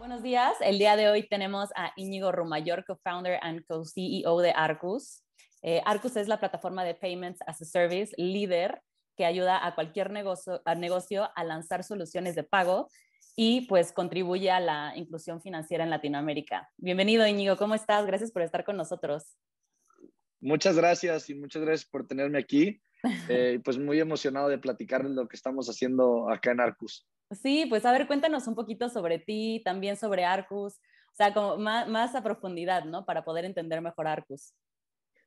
Buenos días. El día de hoy tenemos a Íñigo Rumayor, co-founder and co-CEO de Arcus. Eh, Arcus es la plataforma de Payments as a Service líder que ayuda a cualquier negocio a, lanzar soluciones de pago y pues contribuye a la inclusión financiera en Latinoamérica. Bienvenido Íñigo, ¿cómo estás? Gracias por estar con nosotros. Muchas gracias y muchas gracias por tenerme aquí. Eh, pues muy emocionado de platicar lo que estamos haciendo acá en Arcus. Sí, pues a ver, cuéntanos un poquito sobre ti, también sobre Arcus, o sea, como más, más a profundidad, ¿no? Para poder entender mejor Arcus.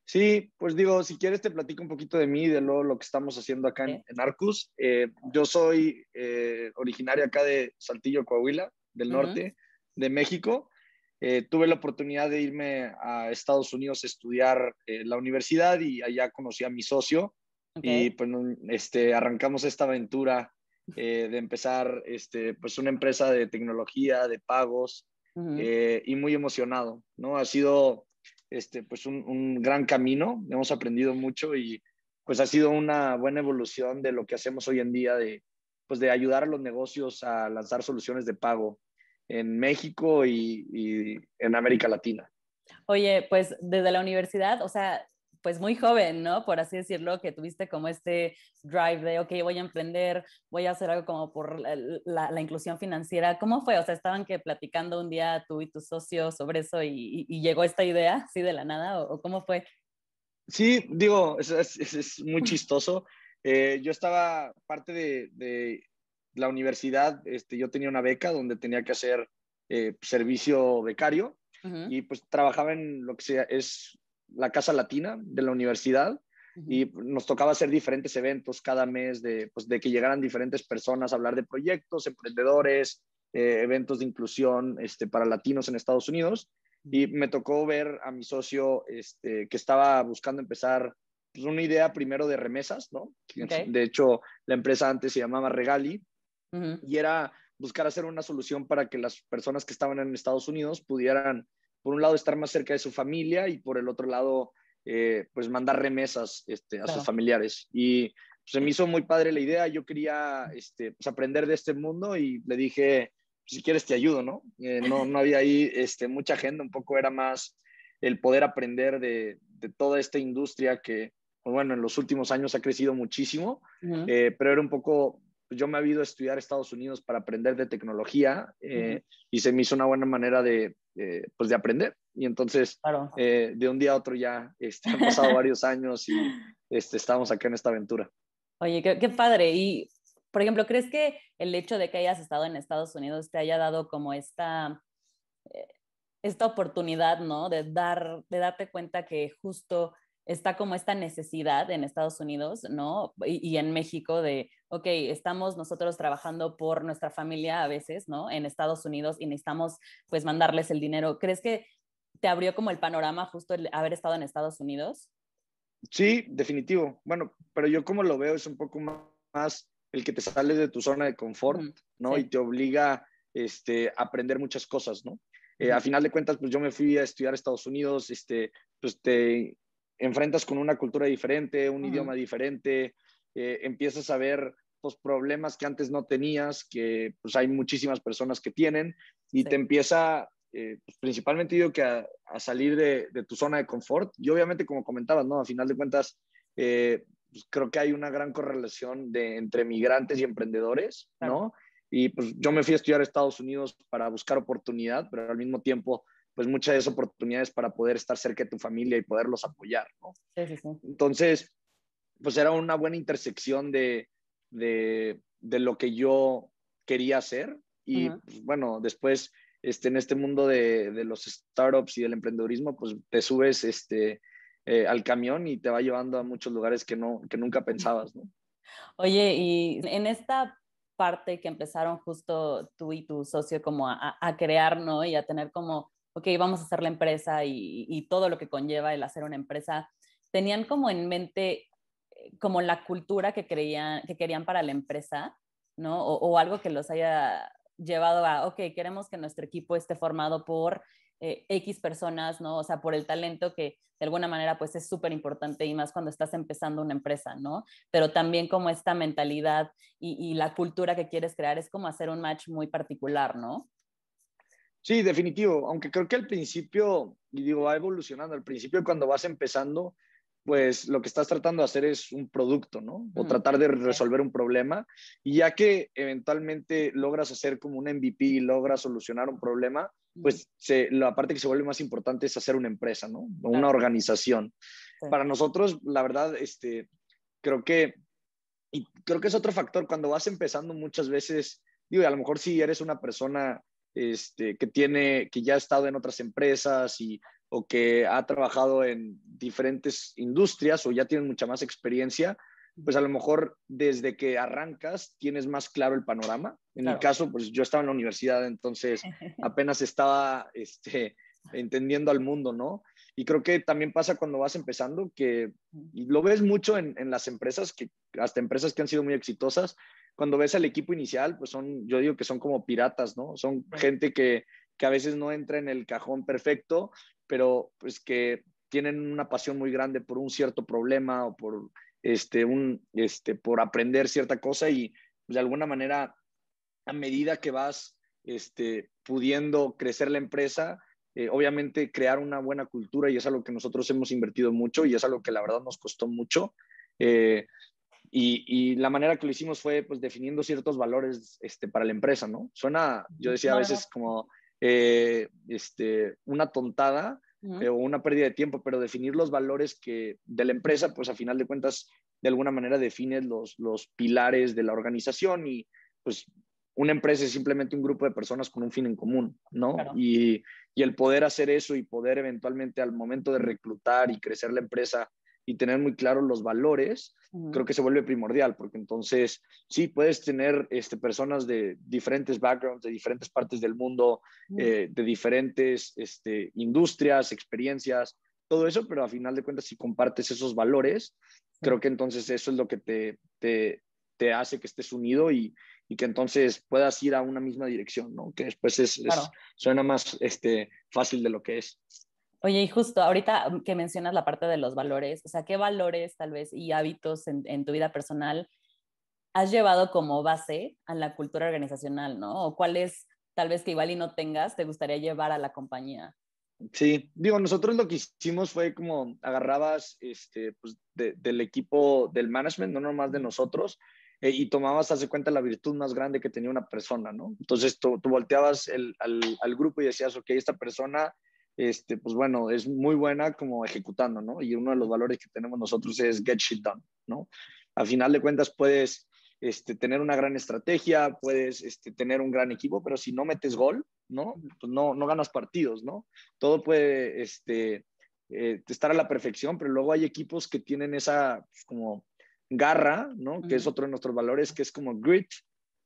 Sí, pues digo, si quieres te platico un poquito de mí, de lo, lo que estamos haciendo acá en, Arcus. Eh, yo soy eh, originario acá de Saltillo, Coahuila, del norte de México. Eh, tuve la oportunidad de irme a Estados Unidos a estudiar la universidad y allá conocí a mi socio y pues este, arrancamos esta aventura eh, de empezar este, pues una empresa de tecnología, de pagos, eh, y muy emocionado, ¿no? Ha sido este, pues un, un, gran camino, hemos aprendido mucho y pues ha sido una buena evolución de lo que hacemos hoy en día de, pues de ayudar a los negocios a lanzar soluciones de pago en México y, y en América Latina. Oye, pues desde la universidad, o sea, pues muy joven, ¿no? Por así decirlo, que tuviste como este drive de, ok, voy a emprender, voy a hacer algo como por la, inclusión financiera. ¿Cómo fue? O sea, estaban que platicando un día tú y tu socio sobre eso y, llegó esta idea, así de la nada, o, cómo fue? Sí, digo, es, es, muy chistoso. Eh, yo estaba parte de, de, la universidad, este, yo tenía una beca donde tenía que hacer eh, servicio becario y pues trabajaba en lo que sea, es la Casa Latina de la universidad y nos tocaba hacer diferentes eventos cada mes de, pues, de que llegaran diferentes personas a hablar de proyectos, emprendedores, eh, eventos de inclusión este, para latinos en Estados Unidos. Y me tocó ver a mi socio este, que estaba buscando empezar pues, una idea primero de remesas, ¿no? De hecho, la empresa antes se llamaba Regali. Y era buscar hacer una solución para que las personas que estaban en Estados Unidos pudieran por un lado estar más cerca de su familia y por el otro lado, eh, pues mandar remesas este, a sus familiares. Y se me hizo muy padre la idea, yo quería este, pues, aprender de este mundo y le dije, si quieres te ayudo, ¿no? Eh, no, no había ahí este, mucha agenda, un poco era más el poder aprender de, de toda esta industria que, pues, bueno, en los últimos años ha crecido muchísimo, eh, pero era un poco pues, yo me he ido a estudiar a Estados Unidos para aprender de tecnología eh, y se me hizo una buena manera de, eh, pues de aprender. Y entonces, eh, de un día a otro ya este, han pasado varios años y este, estamos acá en esta aventura. Oye, qué, qué, padre. Y, por ejemplo, ¿crees que el hecho de que hayas estado en Estados Unidos te haya dado como esta, esta oportunidad, ¿no? De, dar, de darte cuenta que justo está como esta necesidad en Estados Unidos, ¿no? Y, en México de, ok, estamos nosotros trabajando por nuestra familia a veces, ¿no? En Estados Unidos y necesitamos pues mandarles el dinero. ¿Crees que te abrió como el panorama justo el haber estado en Estados Unidos? Sí, definitivo. Bueno, pero yo como lo veo es un poco más el que te sales de tu zona de confort, ¿no? Y te obliga este, a aprender muchas cosas, ¿no? Eh, a final de cuentas, pues yo me fui a estudiar a Estados Unidos, este, pues te enfrentas con una cultura diferente, un idioma diferente, eh, empiezas a ver pues, problemas que antes no tenías, que pues hay muchísimas personas que tienen, y te empieza, eh, pues, principalmente digo que a, salir de, tu zona de confort, y obviamente como comentabas, ¿no? A final de cuentas, eh, pues, creo que hay una gran correlación de, entre migrantes y emprendedores, ¿no? Y pues yo me fui a estudiar a Estados Unidos para buscar oportunidad, pero al mismo tiempo pues muchas de esas oportunidades para poder estar cerca de tu familia y poderlos apoyar, ¿no? Sí, sí, sí. Entonces, pues era una buena intersección de, de, de lo que yo quería hacer y pues, bueno, después este, en este mundo de, de, los startups y del emprendedurismo, pues te subes este, eh, al camión y te va llevando a muchos lugares que, no, que nunca pensabas, ¿no? Oye, y en esta parte que empezaron justo tú y tu socio como a, a crear, ¿no? Y a tener como ok, vamos a hacer la empresa y, todo lo que conlleva el hacer una empresa, tenían como en mente eh, como la cultura que, creían, que querían para la empresa, ¿no? O, algo que los haya llevado a, ok, queremos que nuestro equipo esté formado por eh, X personas, ¿no? O sea, por el talento que de alguna manera pues es súper importante y más cuando estás empezando una empresa, ¿no? Pero también como esta mentalidad y, y, la cultura que quieres crear es como hacer un match muy particular, ¿no? Sí, definitivo, aunque creo que al principio, y digo, va evolucionando, al principio cuando vas empezando, pues lo que estás tratando de hacer es un producto, ¿no? O tratar de resolver un problema. Y ya que eventualmente logras hacer como un MVP y logras solucionar un problema, pues la parte que se vuelve más importante es hacer una empresa, ¿no? O una organización. Para nosotros, la verdad, este, creo que, y creo que es otro factor, cuando vas empezando muchas veces, digo, a lo mejor si eres una persona este, que tiene, que ya ha estado en otras empresas y o que ha trabajado en diferentes industrias o ya tienen mucha más experiencia, pues a lo mejor desde que arrancas tienes más claro el panorama. En mi caso, pues yo estaba en la universidad, entonces apenas estaba este, entendiendo al mundo, ¿no? Y creo que también pasa cuando vas empezando, que lo ves mucho en, en, las empresas, que hasta empresas que han sido muy exitosas, cuando ves al equipo inicial, pues son, yo digo que son como piratas, ¿no? Son gente que, que a veces no entra en el cajón perfecto pero pues que tienen una pasión muy grande por un cierto problema o por, este, un, este, por aprender cierta cosa y pues, de alguna manera a medida que vas este, pudiendo crecer la empresa, eh, obviamente crear una buena cultura y es algo que nosotros hemos invertido mucho y es algo que la verdad nos costó mucho. Eh, y, y, la manera que lo hicimos fue pues definiendo ciertos valores este, para la empresa, ¿no? Suena, yo decía a veces como eh, este, una tontada eh, o una pérdida de tiempo, pero definir los valores que de la empresa, pues a final de cuentas, de alguna manera defines los, los pilares de la organización y pues una empresa es simplemente un grupo de personas con un fin en común, ¿no? Y, y, el poder hacer eso y poder eventualmente al momento de reclutar y crecer la empresa y tener muy claros los valores, creo que se vuelve primordial, porque entonces sí, puedes tener este, personas de diferentes backgrounds, de diferentes partes del mundo, eh, de diferentes este, industrias, experiencias, todo eso, pero a final de cuentas, si compartes esos valores, creo que entonces eso es lo que te, te, te hace que estés unido y, y, que entonces puedas ir a una misma dirección, ¿no? Que después es, suena más este, fácil de lo que es. Oye, y justo ahorita mm, que mencionas la parte de los valores, o sea, ¿qué valores tal vez y hábitos en, tu vida personal has llevado como base a la cultura organizacional, ¿no? O cuáles tal vez que igual y no tengas, te gustaría llevar a la compañía? Sí, digo, nosotros lo que hicimos fue como agarrabas este, pues, del equipo del management, no nomás de nosotros, eh, y tomabas, hace cuenta, la virtud más grande que tenía una persona, ¿no? Entonces tú, tú volteabas el, al, al, grupo y decías, ok, esta persona este, pues bueno, es muy buena como ejecutando, ¿no? Y uno de los valores que tenemos nosotros es get shit done, ¿no? Al final de cuentas puedes este, tener una gran estrategia, puedes este, tener un gran equipo, pero si no metes gol, ¿no? Pues no, no ganas partidos, ¿no? Todo puede este, eh, estar a la perfección, pero luego hay equipos que tienen esa pues, como garra, ¿no? Que es otro de nuestros valores, que es como grit,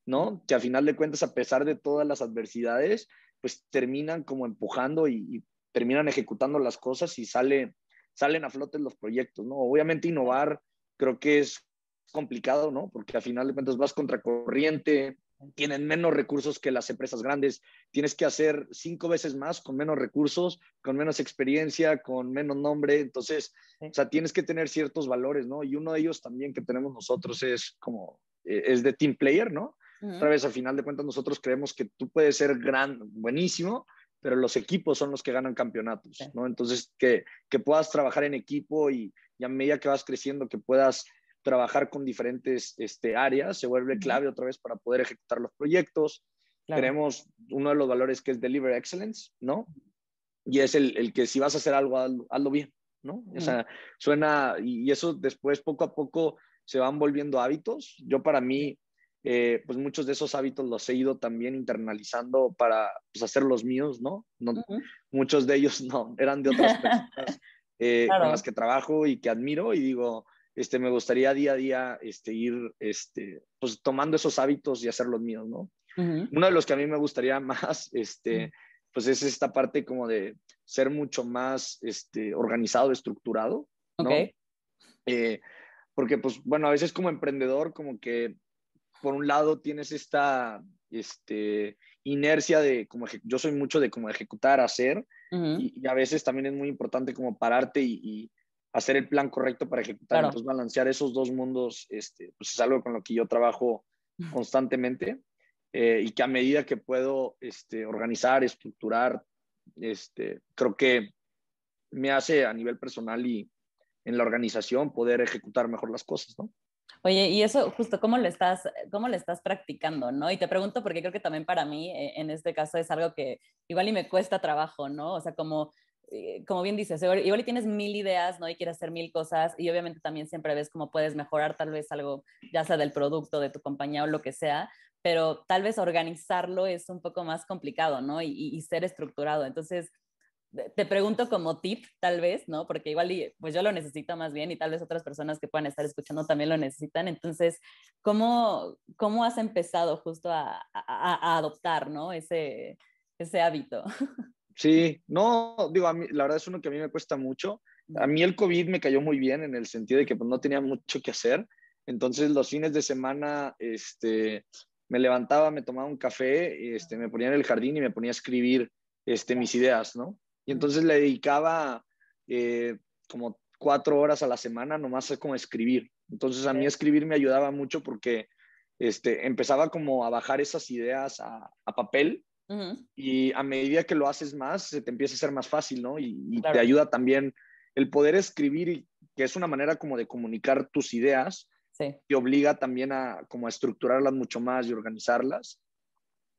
¿no? Que a final de cuentas, a pesar de todas las adversidades, pues terminan como empujando y, terminan ejecutando las cosas y sale, salen a flote los proyectos, ¿no? Obviamente innovar creo que es complicado, ¿no? Porque al final de cuentas vas contra corriente, tienen menos recursos que las empresas grandes, tienes que hacer cinco veces más con menos recursos, con menos experiencia, con menos nombre, entonces, o sea, tienes que tener ciertos valores, ¿no? Y uno de ellos también que tenemos nosotros es como, eh, es de team player, ¿no? Otra vez, al final de cuentas, nosotros creemos que tú puedes ser gran, buenísimo, pero los equipos son los que ganan campeonatos, ¿no? Entonces, que, que puedas trabajar en equipo y, y, a medida que vas creciendo, que puedas trabajar con diferentes este, áreas, se vuelve clave otra vez para poder ejecutar los proyectos. Tenemos uno de los valores que es Deliver Excellence, ¿no? Y es el, el que si vas a hacer algo, hazlo, bien, ¿no? O sea, suena, y eso después poco a poco se van volviendo hábitos. Yo para mí, eh, pues muchos de esos hábitos los he ido también internalizando para pues, hacer los míos, ¿no? Muchos de ellos no, eran de otras personas eh, con las que trabajo y que admiro y digo, este, me gustaría día a día este, ir este, pues, tomando esos hábitos y hacer los míos, ¿no? Uno de los que a mí me gustaría más, este, pues es esta parte como de ser mucho más este, organizado, estructurado, ¿no? Eh, porque, pues, bueno, a veces como emprendedor, como que por un lado tienes esta este, inercia de como yo soy mucho de como ejecutar, hacer, y, a veces también es muy importante como pararte y, hacer el plan correcto para ejecutar. Entonces, balancear esos dos mundos este, pues es algo con lo que yo trabajo constantemente. eh, y que a medida que puedo este, organizar, estructurar, este, creo que me hace a nivel personal y en la organización poder ejecutar mejor las cosas, ¿no? Oye, y eso justo, ¿cómo lo estás, cómo lo estás practicando, no? Y te pregunto porque creo que también para mí, eh, en este caso, es algo que igual y me cuesta trabajo, ¿no? O sea, como, eh, como bien dices, igual y tienes mil ideas, ¿no? Y quieres hacer mil cosas y obviamente también siempre ves cómo puedes mejorar tal vez algo, ya sea del producto, de tu compañía o lo que sea, pero tal vez organizarlo es un poco más complicado, ¿no? Y, y ser estructurado. Entonces, te pregunto como tip, tal vez, ¿no? Porque igual, pues yo lo necesito más bien y tal vez otras personas que puedan estar escuchando también lo necesitan. Entonces, ¿cómo, cómo has empezado justo a, a, adoptar, ¿no? Ese, ese hábito. Sí, no, digo, a mí, la verdad es uno que a mí me cuesta mucho. A mí el COVID me cayó muy bien en el sentido de que pues, no tenía mucho que hacer. Entonces, los fines de semana, este, me levantaba, me tomaba un café, este, me ponía en el jardín y me ponía a escribir este, mis ideas, ¿no? Y entonces le dedicaba eh, como cuatro horas a la semana nomás a como escribir. Entonces a mí escribir me ayudaba mucho porque este, empezaba como a bajar esas ideas a, papel y a medida que lo haces más, se te empieza a ser más fácil, ¿no? Y, te ayuda también el poder escribir, que es una manera como de comunicar tus ideas, te obliga también a como a estructurarlas mucho más y organizarlas.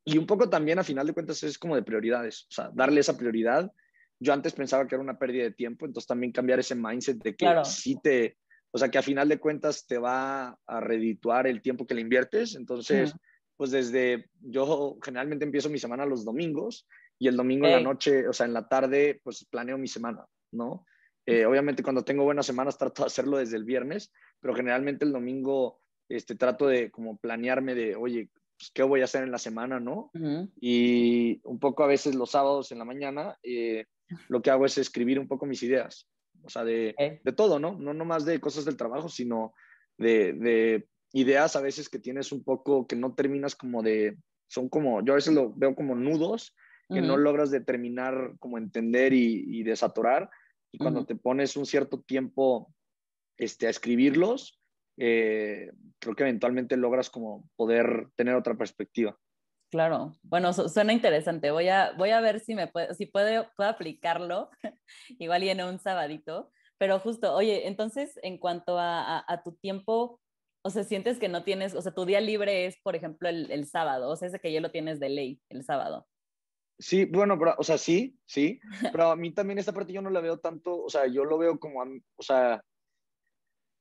Y un poco también, a final de cuentas, es como de prioridades, o sea, darle esa prioridad yo antes pensaba que era una pérdida de tiempo, entonces también cambiar ese mindset de que sí te, o sea, que a final de cuentas te va a redituar el tiempo que le inviertes. Entonces, pues desde, yo generalmente empiezo mi semana los domingos y el domingo en la noche, o sea, en la tarde, pues planeo mi semana, ¿no? Eh, obviamente cuando tengo buenas semanas trato de hacerlo desde el viernes, pero generalmente el domingo este, trato de como planearme de, oye, pues, ¿qué voy a hacer en la semana, no? Y un poco a veces los sábados en la mañana, eh, lo que hago es escribir un poco mis ideas, o sea, de, de todo, ¿no? No más de cosas del trabajo, sino de, de, ideas a veces que tienes un poco, que no terminas como de, son como, yo a veces lo veo como nudos, que no logras determinar, como entender y, y desatorar, y cuando te pones un cierto tiempo este, a escribirlos, eh, creo que eventualmente logras como poder tener otra perspectiva. Claro, bueno, suena interesante. Voy a, voy a ver si me puede, si puedo, puedo aplicarlo, igual y en un sabadito. Pero justo, oye, entonces en cuanto a, a, tu tiempo, o sea, sientes que no tienes, o sea, tu día libre es, por ejemplo, el, el sábado, o sea, ese que ya lo tienes de ley, el sábado. Sí, bueno, o sea, sí, sí, pero a mí también esta parte yo no la veo tanto, o sea, yo lo veo como, o sea,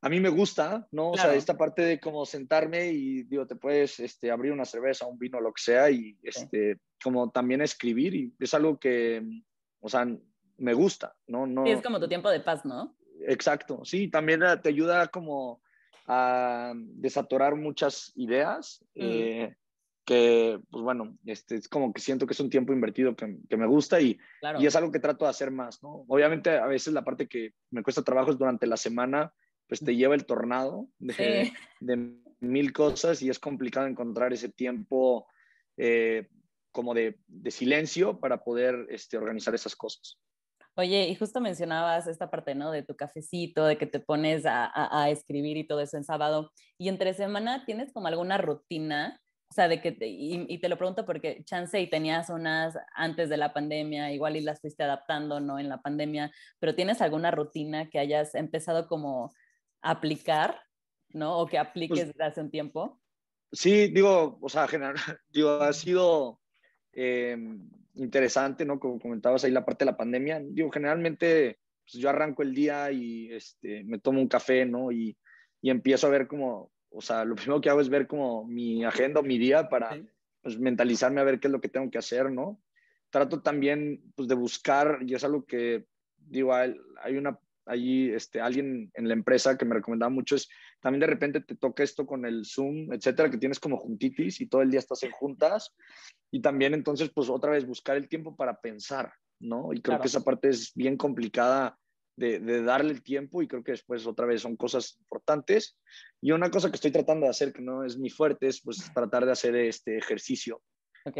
a mí me gusta, ¿no? O sea, esta parte de como sentarme y, digo, te puedes este, abrir una cerveza, un vino, lo que sea, y este, como también escribir, y es algo que, o sea, me gusta, ¿no? no sí, es como tu tiempo de paz, ¿no? Exacto, sí, también te ayuda como a desatorar muchas ideas, mm. eh, que, pues bueno, este, es como que siento que es un tiempo invertido que, que me gusta y, y es algo que trato de hacer más, ¿no? Obviamente a veces la parte que me cuesta trabajo es durante la semana, pues te lleva el tornado de, mil cosas y es complicado encontrar ese tiempo eh, como de, silencio para poder este, organizar esas cosas. Oye, y justo mencionabas esta parte, ¿no? De tu cafecito, de que te pones a, escribir y todo eso en sábado. Y entre semana, ¿tienes como alguna rutina? O sea, de que, y, te lo pregunto porque chance y tenías unas antes de la pandemia, igual y las fuiste adaptando, ¿no? En la pandemia, pero ¿tienes alguna rutina que hayas empezado como aplicar, ¿no? O que apliques pues desde hace un tiempo. Sí, digo, o sea, general, digo, ha sido eh, interesante, ¿no? Como comentabas ahí la parte de la pandemia. Digo, generalmente pues yo arranco el día y este, me tomo un café, ¿no? Y, y, empiezo a ver como, o sea, lo primero que hago es ver como mi agenda, mi día para pues, mentalizarme a ver qué es lo que tengo que hacer, ¿no? Trato también pues, de buscar, y es algo que, digo, hay una allí este, alguien en la empresa que me recomendaba mucho es también de repente te toca esto con el Zoom, etcétera, que tienes como juntitis y todo el día estás en juntas y también entonces pues otra vez buscar el tiempo para pensar, ¿no? Y creo que esa parte es bien complicada de, de, darle el tiempo y creo que después otra vez son cosas importantes. Y una cosa que estoy tratando de hacer que no es mi fuerte es pues tratar de hacer este ejercicio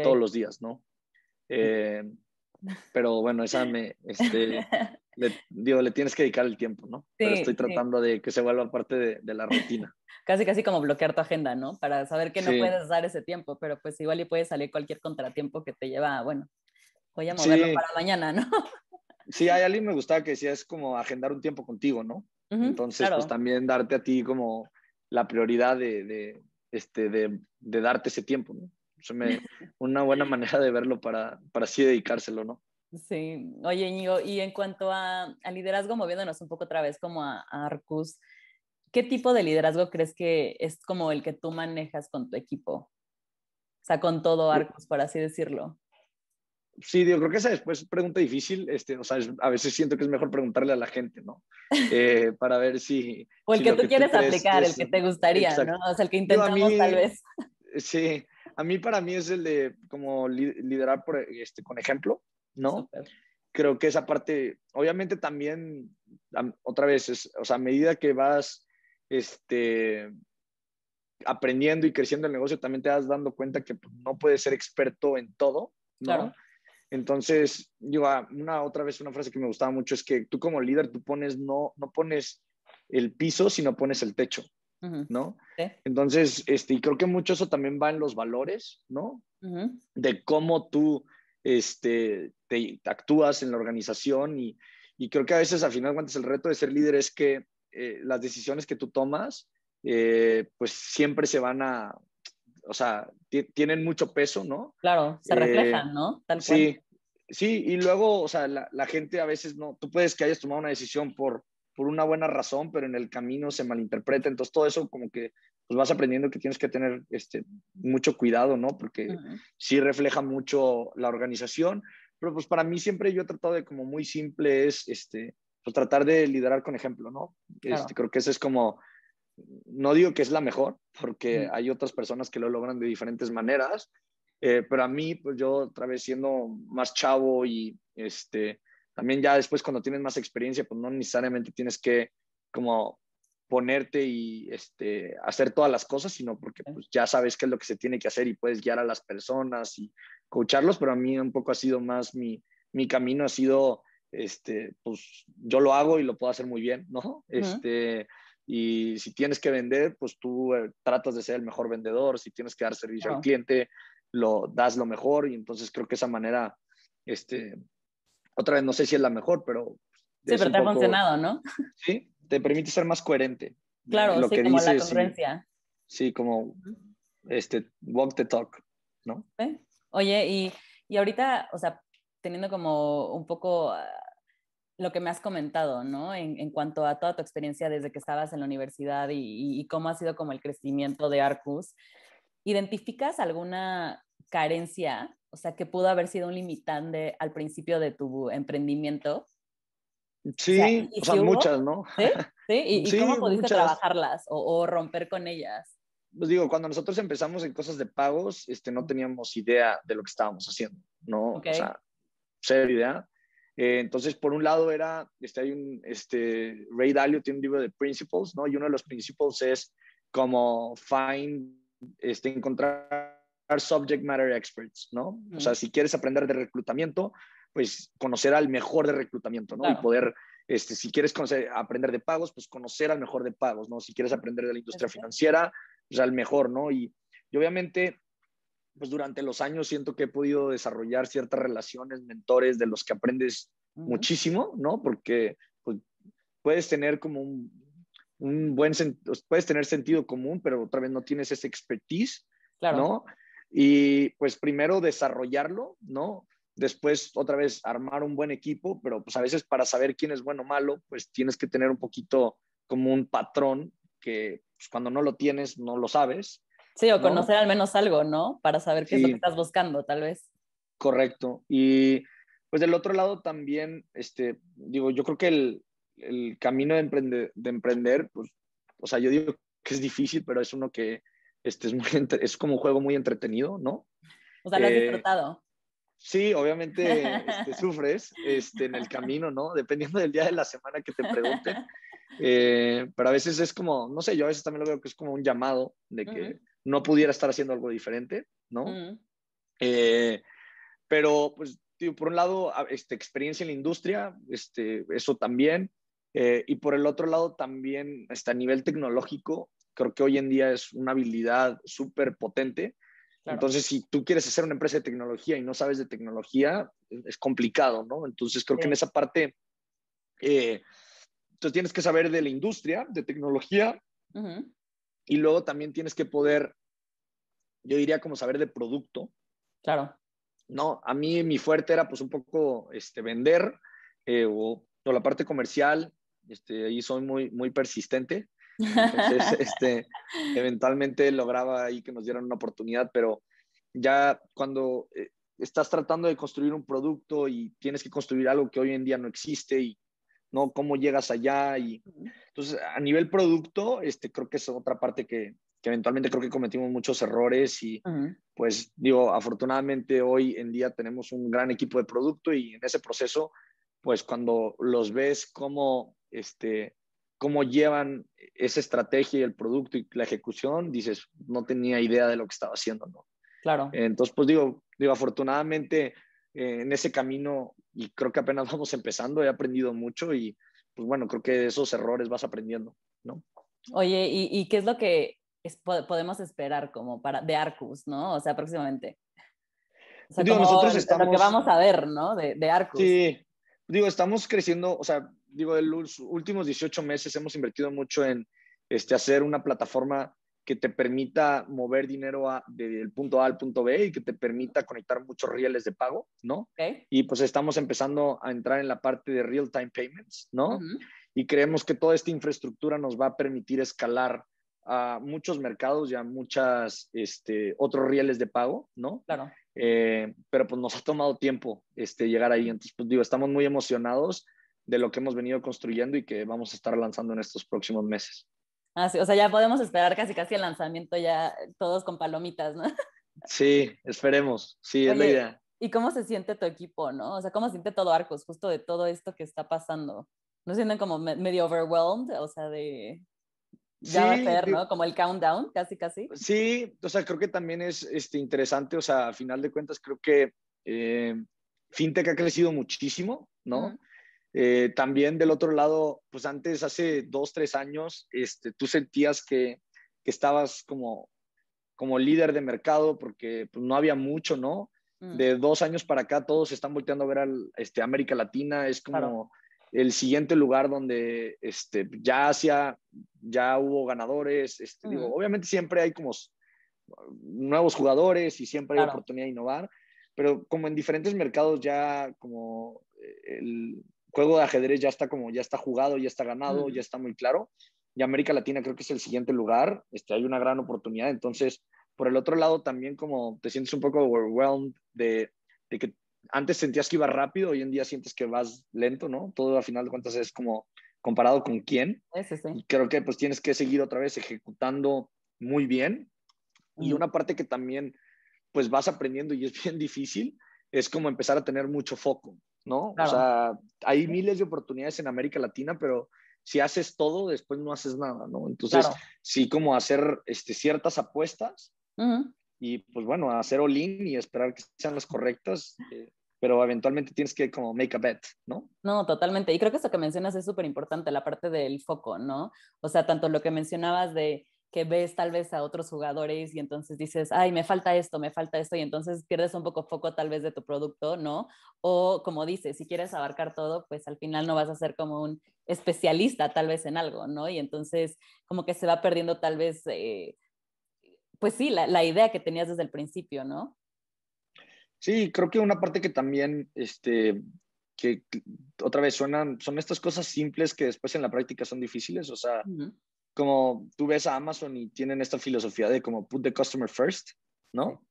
todos los días, ¿no? Eh, pero bueno, esa me, este, le, digo, le tienes que dedicar el tiempo, ¿no? Pero estoy tratando de que se vuelva parte de, de la rutina. casi, casi como bloquear tu agenda, ¿no? Para saber que no puedes dar ese tiempo, pero pues igual y puede salir cualquier contratiempo que te lleva, bueno, voy a moverlo para mañana, ¿no? Sí, hay alguien me gustaba que decía, es como agendar un tiempo contigo, ¿no? Entonces, pues también darte a ti como la prioridad de, de este, de, de, darte ese tiempo, ¿no? me, una buena manera de verlo para, para así dedicárselo, ¿no? Sí, oye Íñigo, y en cuanto a, liderazgo, moviéndonos un poco otra vez como a, Arcus, ¿qué tipo de liderazgo crees que es como el que tú manejas con tu equipo? O sea, con todo Arcus, por así decirlo. Sí, yo creo que esa después es pregunta difícil. Este, o sea, a veces siento que es mejor preguntarle a la gente, ¿no? Eh, para ver si. O el que tú quieres aplicar, el que te gustaría, ¿no? O sea, el que intentamos tal vez. Sí, a mí para mí es el de como liderar por, este, con ejemplo, ¿no? Creo que esa parte, obviamente también, otra vez, es, o sea, a medida que vas este, aprendiendo y creciendo el negocio, también te vas dando cuenta que pues, no puedes ser experto en todo, ¿no? Claro. Entonces, yo, ah, una otra vez una frase que me gustaba mucho es que tú como líder, tú pones, no, no pones el piso, sino pones el techo. ¿no? Entonces, este, y creo que mucho eso también va en los valores, ¿no? De cómo tú este, te, actúas en la organización y, y, creo que a veces al final cuentas el reto de ser líder es que eh, las decisiones que tú tomas, eh, pues siempre se van a, o sea, tienen mucho peso, ¿no? Claro, se reflejan, eh, ¿no? sí, sí, y luego, o sea, la, la, gente a veces no, tú puedes que hayas tomado una decisión por por una buena razón, pero en el camino se malinterpreta. Entonces, todo eso como que pues vas aprendiendo que tienes que tener este, mucho cuidado, ¿no? Porque sí refleja mucho la organización. Pero pues para mí siempre yo he tratado de como muy simple es este, pues tratar de liderar con ejemplo, ¿no? Este, creo que ese es como, no digo que es la mejor, porque hay otras personas que lo logran de diferentes maneras, eh, pero a mí, pues yo otra vez siendo más chavo y este, también ya después cuando tienes más experiencia, pues no necesariamente tienes que como ponerte y este, hacer todas las cosas, sino porque pues, ya sabes qué es lo que se tiene que hacer y puedes guiar a las personas y coacharlos, pero a mí un poco ha sido más mi, mi camino, ha sido, este, pues yo lo hago y lo puedo hacer muy bien, ¿no? este, y si tienes que vender, pues tú eh, tratas de ser el mejor vendedor, si tienes que dar servicio al cliente, lo das lo mejor y entonces creo que esa manera, este, otra vez no sé si es la mejor, pero... Sí, pero te ha funcionado, ¿no? Sí, te permite ser más coherente. Claro, lo sí, que como la congruencia. Sí, como este, walk the talk, ¿no? Oye, y, y ahorita, o sea, teniendo como un poco ah, lo que me has comentado, ¿no? En, en, cuanto a toda tu experiencia desde que estabas en la universidad y, y, cómo ha sido como el crecimiento de Arcus, ¿identificas alguna carencia o sea, que pudo haber sido un limitante al principio de tu emprendimiento. Sí, o sea, muchas, ¿no? Sí, ¿Sí? ¿Y, cómo pudiste trabajarlas o, romper con ellas? Pues digo, cuando nosotros empezamos en cosas de pagos, este, no teníamos idea de lo que estábamos haciendo, ¿no? O sea, cero idea. Eh, entonces, por un lado era, este, hay un, este, Ray Dalio tiene un libro de principles, ¿no? Y uno de los principles es como find, este, encontrar subject matter experts, ¿no? O sea, si quieres aprender de reclutamiento, pues conocer al mejor de reclutamiento, ¿no? Y poder, este, si quieres aprender de pagos, pues conocer al mejor de pagos, ¿no? Si quieres aprender de la industria financiera, pues al mejor, ¿no? Y, obviamente, pues durante los años siento que he podido desarrollar ciertas relaciones, mentores de los que aprendes muchísimo, ¿no? Porque pues, puedes tener como un, un buen, puedes tener sentido común, pero otra vez no tienes esa expertise, claro. ¿no? Y pues primero desarrollarlo, ¿no? Después otra vez armar un buen equipo, pero pues a veces para saber quién es bueno o malo, pues tienes que tener un poquito como un patrón que pues, cuando no lo tienes no lo sabes. Sí, o conocer al menos algo, ¿no? Para saber qué es lo que estás buscando, tal vez. Correcto. Y pues del otro lado también, este, digo, yo creo que el, el camino de, emprender, de emprender, pues, o sea, yo digo que es difícil, pero es uno que este, es, muy, es como un juego muy entretenido, ¿no? O sea, lo has eh, disfrutado. Sí, obviamente este, sufres este, en el camino, ¿no? Dependiendo del día de la semana que te pregunten. Eh, pero a veces es como, no sé, yo a veces también lo veo que es como un llamado de que no pudiera estar haciendo algo diferente, ¿no? Eh, pero pues por un lado, este, experiencia en la industria, este, eso también. Eh, y por el otro lado, también hasta a nivel tecnológico, creo que hoy en día es una habilidad súper potente. Entonces, si tú quieres hacer una empresa de tecnología y no sabes de tecnología, es complicado, ¿no? Entonces, creo que en esa parte, eh, tú tienes que saber de la industria, de tecnología, y luego también tienes que poder, yo diría como saber de producto. Claro. No, a mí mi fuerte era pues un poco este, vender eh, o, la parte comercial, este, ahí soy muy, muy persistente. Entonces, este, eventualmente lograba ahí que nos dieran una oportunidad, pero ya cuando eh, estás tratando de construir un producto y tienes que construir algo que hoy en día no existe y no cómo llegas allá y entonces a nivel producto este creo que es otra parte que, que eventualmente creo que cometimos muchos errores y pues digo, afortunadamente hoy en día tenemos un gran equipo de producto y en ese proceso, pues cuando los ves cómo, este, cómo llevan esa estrategia y el producto y la ejecución, dices, no tenía idea de lo que estaba haciendo, ¿no? Claro. Entonces, pues digo, digo afortunadamente eh, en ese camino y creo que apenas vamos empezando, he aprendido mucho y pues bueno, creo que de esos errores vas aprendiendo, ¿no? Oye, ¿y, y qué es lo que podemos esperar como para, de Arcus, ¿no? O sea, próximamente. O sea, digo, nosotros estamos... Lo que vamos a ver, ¿no? De, de Arcus. Sí, digo, estamos creciendo, o sea, digo, en los últimos 18 meses hemos invertido mucho en este, hacer una plataforma que te permita mover dinero a, del punto A al punto B y que te permita conectar muchos rieles de pago, ¿no? Y pues estamos empezando a entrar en la parte de real-time payments, ¿no? Y creemos que toda esta infraestructura nos va a permitir escalar a muchos mercados y a muchas este, otros rieles de pago, ¿no? Claro. Eh, pero pues nos ha tomado tiempo este, llegar ahí. Entonces, pues digo, estamos muy emocionados de lo que hemos venido construyendo y que vamos a estar lanzando en estos próximos meses. Ah, sí, o sea, ya podemos esperar casi casi el lanzamiento ya todos con palomitas, ¿no? Sí, esperemos. Sí, es la idea. ¿Y cómo se siente tu equipo, no? O sea, ¿cómo se siente todo Arcos justo de todo esto que está pasando? ¿No sienten como medio overwhelmed? O sea, de ya va a ser, ¿no? Como el countdown, casi, casi. Sí, o sea, creo que también es este, interesante, o sea, a final de cuentas, creo que eh, FinTech ha crecido muchísimo, ¿no? Eh, también del otro lado, pues antes, hace dos, tres años, este, tú sentías que, que estabas como, como líder de mercado porque pues, no había mucho, ¿no? Mm. De dos años para acá, todos están volteando a ver a este, América Latina, es como el siguiente lugar donde este, ya hacía, ya hubo ganadores. Este, digo, obviamente siempre hay como nuevos jugadores y siempre hay oportunidad de innovar, pero como en diferentes mercados ya como eh, el juego de ajedrez ya está como ya está jugado, ya está ganado, ya está muy claro. Y América Latina creo que es el siguiente lugar, este, hay una gran oportunidad. Entonces, por el otro lado también como te sientes un poco overwhelmed de, de que antes sentías que iba rápido, hoy en día sientes que vas lento, ¿no? Todo a final de cuentas es como comparado con quién. Y creo que pues tienes que seguir otra vez ejecutando muy bien. Y una parte que también pues vas aprendiendo y es bien difícil, es como empezar a tener mucho foco, ¿no? O sea, hay miles de oportunidades en América Latina, pero si haces todo, después no haces nada, ¿no? Entonces, sí como hacer este, ciertas apuestas y pues bueno, hacer all-in y esperar que sean las correctas, eh, pero eventualmente tienes que como make a bet, ¿no? No, totalmente. Y creo que eso que mencionas es súper importante, la parte del foco, ¿no? O sea, tanto lo que mencionabas de que ves tal vez a otros jugadores y entonces dices, ay, me falta esto, me falta esto, y entonces pierdes un poco foco tal vez de tu producto, ¿no? O como dices, si quieres abarcar todo, pues al final no vas a ser como un especialista tal vez en algo, ¿no? Y entonces como que se va perdiendo tal vez... Eh, pues sí, la, idea que tenías desde el principio, ¿no? Sí, creo que una parte que también, este, que otra vez suenan, son estas cosas simples que después en la práctica son difíciles, o sea, como tú ves a Amazon y tienen esta filosofía de como put the customer first, ¿no?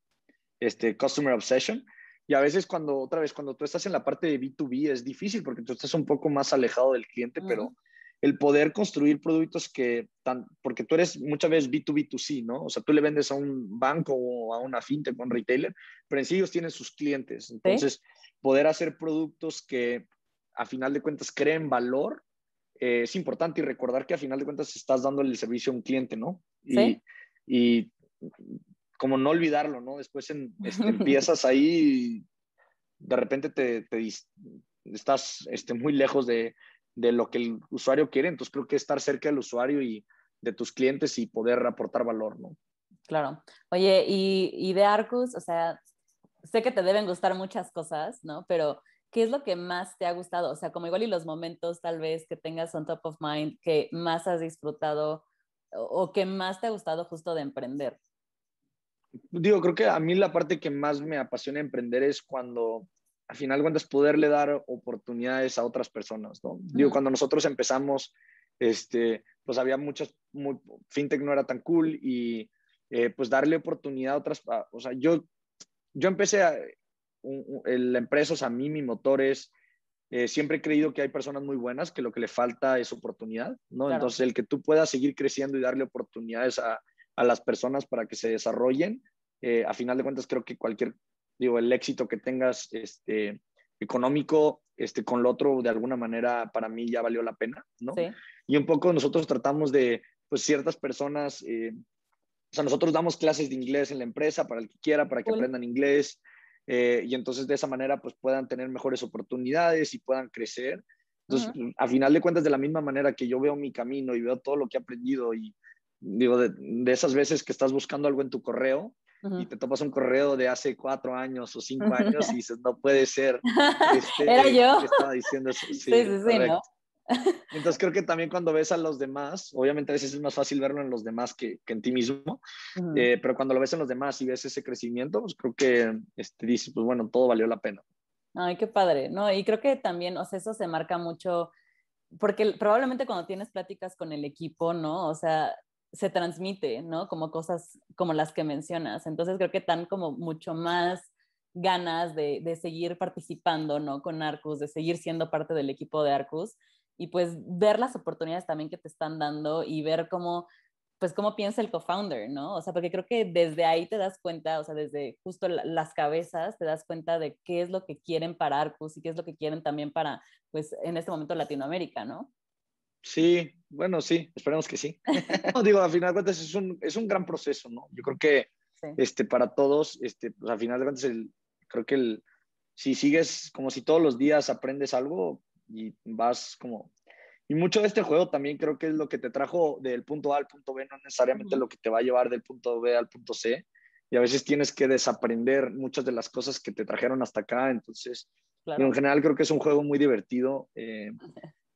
Este, customer obsession. Y a veces cuando, otra vez, cuando tú estás en la parte de B2B es difícil porque tú estás un poco más alejado del cliente, pero el poder construir productos que, tan, porque tú eres muchas veces B2B2C, ¿no? O sea, tú le vendes a un banco o a una fintech o un retailer, pero en sí ellos tienen sus clientes. Entonces, poder hacer productos que a final de cuentas creen valor eh, es importante y recordar que a final de cuentas estás dándole el servicio a un cliente, ¿no? Y, y como no olvidarlo, ¿no? Después en, este, empiezas ahí de repente te, te estás este, muy lejos de, de, lo que el usuario quiere. Entonces creo que estar cerca del usuario y de tus clientes y poder aportar valor, ¿no? Claro. Oye, y, y de Arcus, o sea, sé que te deben gustar muchas cosas, ¿no? Pero ¿qué es lo que más te ha gustado? O sea, como igual y los momentos tal vez que tengas on top of mind que más has disfrutado o, que más te ha gustado justo de emprender. Digo, creo que a mí la parte que más me apasiona emprender es cuando al final cuentas poderle dar oportunidades a otras personas, ¿no? Digo, cuando nosotros empezamos, este, pues había muchas, fintech no era tan cool y eh, pues darle oportunidad a otras, o sea, yo, yo empecé a, la empresa, o sea, a mí mi motor es, eh, siempre he creído que hay personas muy buenas, que lo que le falta es oportunidad, ¿no? Entonces, el que tú puedas seguir creciendo y darle oportunidades a, a las personas para que se desarrollen, eh, a final de cuentas creo que cualquier, digo, el éxito que tengas este, económico este, con lo otro, de alguna manera, para mí ya valió la pena, ¿no? Sí. Y un poco nosotros tratamos de, pues, ciertas personas, eh, o sea, nosotros damos clases de inglés en la empresa para el que quiera, para que aprendan inglés. Eh, y entonces de esa manera pues puedan tener mejores oportunidades y puedan crecer. Entonces, a final de cuentas, de la misma manera que yo veo mi camino y veo todo lo que he aprendido y digo, de, esas veces que estás buscando algo en tu correo y te topas un correo de hace cuatro años o cinco años y dices, no puede ser. Este, Era yo. Que estaba diciendo eso. Sí, sí, sí, ¿no? Entonces creo que también cuando ves a los demás, obviamente a veces es más fácil verlo en los demás que, que en ti mismo, eh, pero cuando lo ves en los demás y ves ese crecimiento, pues creo que este, dices, pues bueno, todo valió la pena. Ay, qué padre, ¿no? Y creo que también, o sea, eso se marca mucho, porque probablemente cuando tienes pláticas con el equipo, ¿no? O sea, se transmite, ¿no? Como cosas como las que mencionas. Entonces creo que están como mucho más ganas de, de seguir participando, ¿no? Con Arcus, de seguir siendo parte del equipo de Arcus y pues ver las oportunidades también que te están dando y ver cómo, pues cómo piensa el co-founder, ¿no? O sea, porque creo que desde ahí te das cuenta, o sea, desde justo las cabezas te das cuenta de qué es lo que quieren para Arcus y qué es lo que quieren también para, pues en este momento Latinoamérica, ¿no? Sí, bueno, sí, esperemos que sí. no, digo, al final de cuentas es un, es un gran proceso, ¿no? Yo creo que este, para todos, este, pues, al final de cuentas, el, creo que el, si sigues como si todos los días aprendes algo, y vas como... Y mucho de este juego también creo que es lo que te trajo del punto A al punto B, no necesariamente lo que te va a llevar del punto B al punto C. Y a veces tienes que desaprender muchas de las cosas que te trajeron hasta acá. Entonces, en general creo que es un juego muy divertido eh,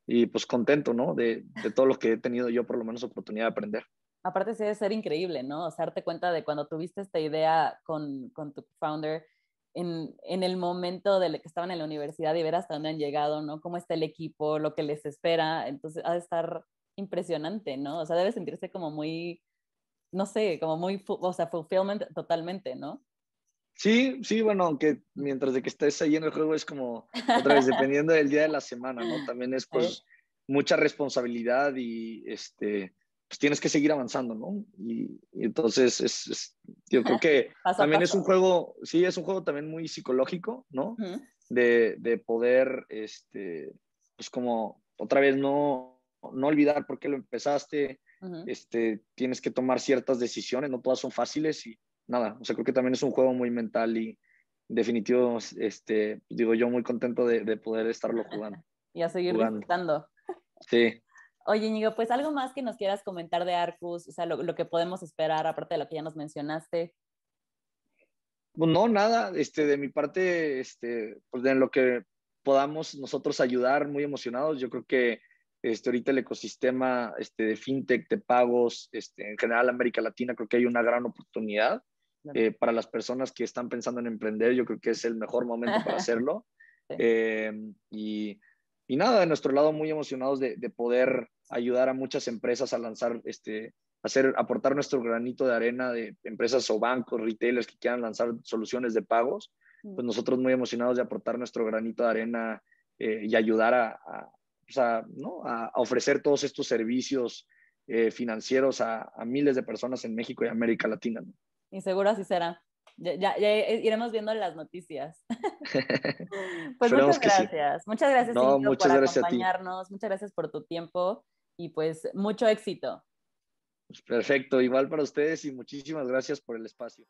y pues contento, ¿no? De, de, todo lo que he tenido yo por lo menos oportunidad de aprender. Aparte sí debe ser increíble, ¿no? O sea, darte cuenta de cuando tuviste esta idea con, con tu founder, en, en, el momento de que estaban en la universidad y ver hasta dónde han llegado, ¿no? Cómo está el equipo, lo que les espera. Entonces, ha de estar impresionante, ¿no? O sea, debe sentirse como muy, no sé, como muy, o sea, fulfillment totalmente, ¿no? Sí, sí, bueno, aunque mientras de que estés ahí en el juego es como, otra vez, dependiendo del día de la semana, ¿no? También es pues mucha responsabilidad y este, pues tienes que seguir avanzando, ¿no? Y, entonces es, yo creo que también es un juego, sí, es un juego también muy psicológico, ¿no? de, de, poder, este, pues como otra vez no, no olvidar por qué lo empezaste, este, tienes que tomar ciertas decisiones, no todas son fáciles y nada, o sea, creo que también es un juego muy mental y definitivo, este, digo yo muy contento de, de poder estarlo jugando. Y a seguir disfrutando. Sí. Oye, Nigo, pues algo más que nos quieras comentar de Arcus, o sea, lo, que podemos esperar, aparte de lo que ya nos mencionaste. Pues no, nada, este, de mi parte, este, pues de lo que podamos nosotros ayudar, muy emocionados. Yo creo que este, ahorita el ecosistema este, de fintech, de pagos, este, en general América Latina, creo que hay una gran oportunidad eh, para las personas que están pensando en emprender. Yo creo que es el mejor momento para hacerlo. Eh, y y nada, de nuestro lado muy emocionados de, poder ayudar a muchas empresas a lanzar, este, hacer, aportar nuestro granito de arena de empresas o bancos, retailers que quieran lanzar soluciones de pagos. Mm. Pues nosotros muy emocionados de aportar nuestro granito de arena eh, y ayudar a, ¿no? a, ofrecer todos estos servicios eh, financieros a, miles de personas en México y América Latina. Y seguro así será. Ya, iremos viendo las noticias. pues muchas gracias. Muchas gracias por acompañarnos. Muchas gracias por tu tiempo y pues mucho éxito. Pues perfecto, igual para ustedes y muchísimas gracias por el espacio.